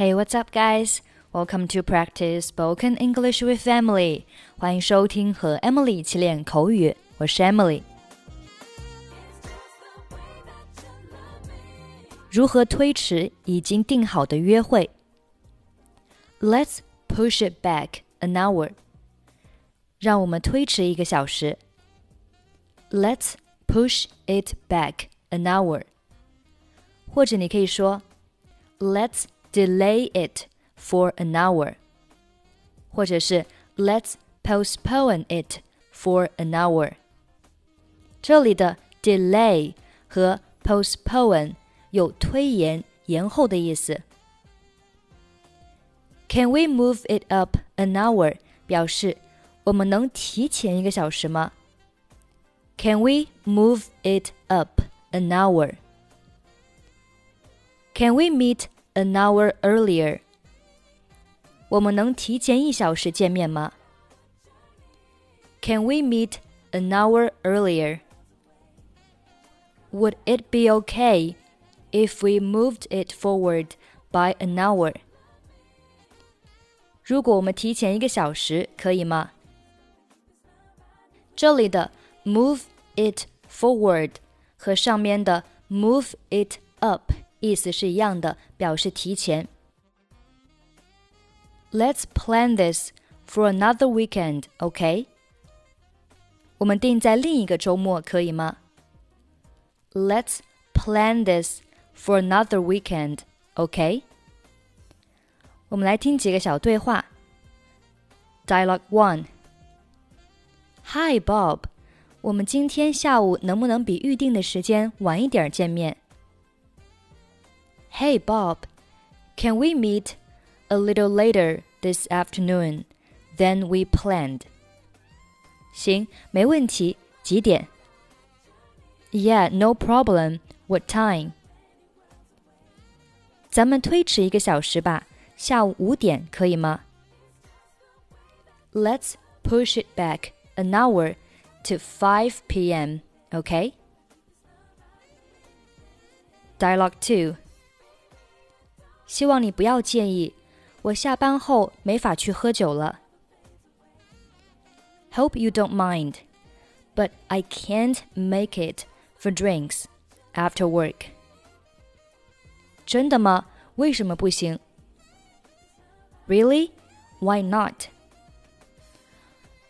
Hey, what's up, guys? Welcome to practice spoken English with Emily. 欢迎收听和 Emily 一起练口语。我是 Emily。如何推迟已经定好的约会？Let's push it back an hour. 让我们推迟一个小时。Let's push it back an hour. 或者你可以说，Let's delay it for an hour，或者是 Let's postpone it for an hour。这里的 delay 和 postpone 有推延、延后的意思。Can we move it up an hour？表示我们能提前一个小时吗？Can we move it up an hour？can we meet an hour earlier? 我们能提前一小时见面吗？Can we meet an hour earlier? Would it be okay if we moved it forward by an hour? 如果我们提前一个小时，可以吗？这里的 move it forward 和上面的 move it up 意思是一样的，表示提前。Let's plan this for another weekend, OK？我们定在另一个周末可以吗？Let's plan this for another weekend, OK？我们来听几个小对话。Dialogue One. Hi Bob，我们今天下午能不能比预定的时间晚一点见面 ？Hey Bob, can we meet a little later this afternoon than we planned? 行，没问题。几点？Yeah, no problem. What time? 咱们推迟一个小时吧，下午五点可以吗？Let's push it back an hour to 5 p.m. Okay? Dialogue 2 希望你不要介意，我下班后没法去喝酒了。Hope you don't mind, but I can't make it for drinks after work. 真的吗？为什么不行？Really? Why not?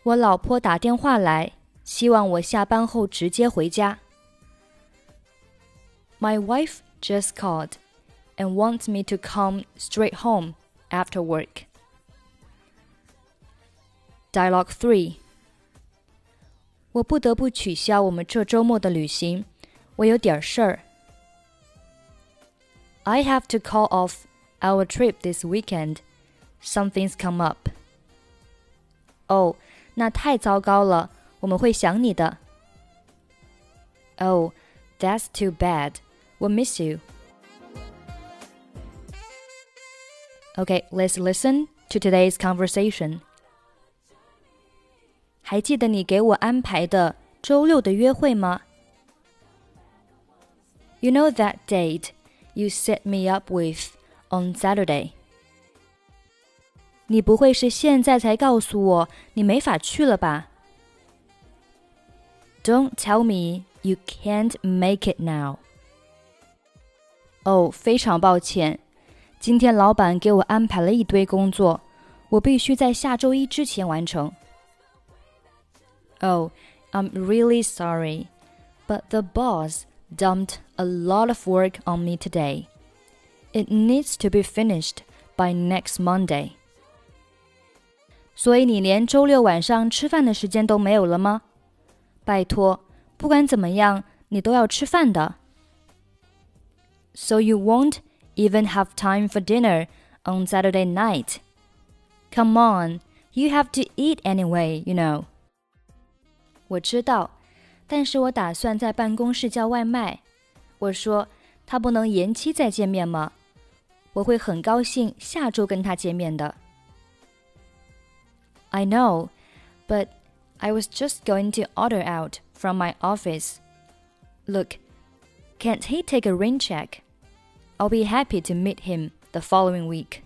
我老婆打电话来，希望我下班后直接回家。My wife just called and wants me to come straight home after work. Dialogue 3我不得不取消我们这周末的旅行，我有点事儿。I have to call off our trip this weekend. Something's come up. 哦，那太糟糕了，我们会想你的。Oh, that's too bad. We'll miss you. Okay, let's listen to today's conversation. 还记得你给我安排的周六的约会吗？You know that date you set me up with on Saturday. 你不会是现在才告诉我你没法去了吧？Don't tell me you can't make it now. 哦，非常抱歉。 今天老板给我安排了一堆工作，我必须在下周一之前完成。Oh, I'm really sorry, but the boss dumped a lot of work on me today. It needs to be finished by next Monday. 所以你连周六晚上吃饭的时间都没有了吗？拜托，不管怎么样，你都要吃饭的。So you won't even have time for dinner on Saturday night. Come on, you have to eat anyway, you know. 我知道，但是我打算在办公室叫外卖。我说他不能延期再见面吗？我会很高兴下周跟他见面的。I know, but I was just going to order out from my office. Look, can't he take a rain check? I'll be happy to meet him the following week.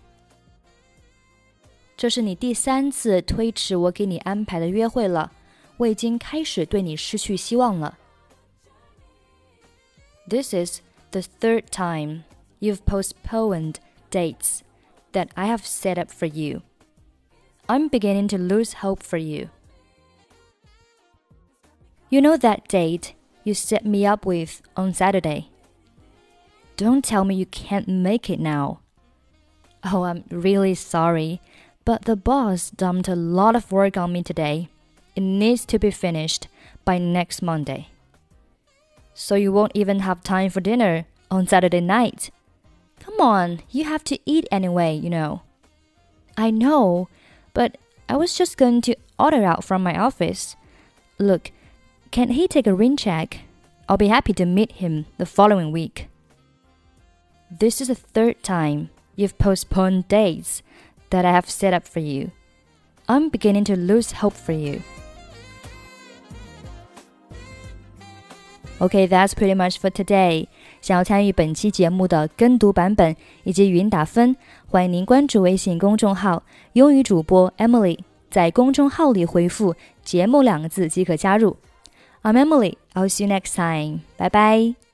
这是你第三次推迟我给你安排的约会了，我已经开始对你失去希望了。This is the third time you've postponed dates that I have set up for you. I'm beginning to lose hope for you. You know that date you set me up with on Saturday? Don't tell me you can't make it now. Oh, I'm really sorry, but the boss dumped a lot of work on me today. It needs to be finished by next Monday. So you won't even have time for dinner on Saturday night. Come on, you have to eat anyway, you know. I know, but I was just going to order out from my office. Look, can he take a rain check? I'll be happy to meet him the following week. This is the third time you've postponed dates that I have set up for you. I'm beginning to lose hope for you. Okay, that's pretty much for today. 想要参与本期节目的跟读版本以及语音打分，欢迎您关注微信公众号“英语主播 Emily”。在公众号里回复“节目”两个字即可加入。I'm Emily. I'll see you next time. Bye bye.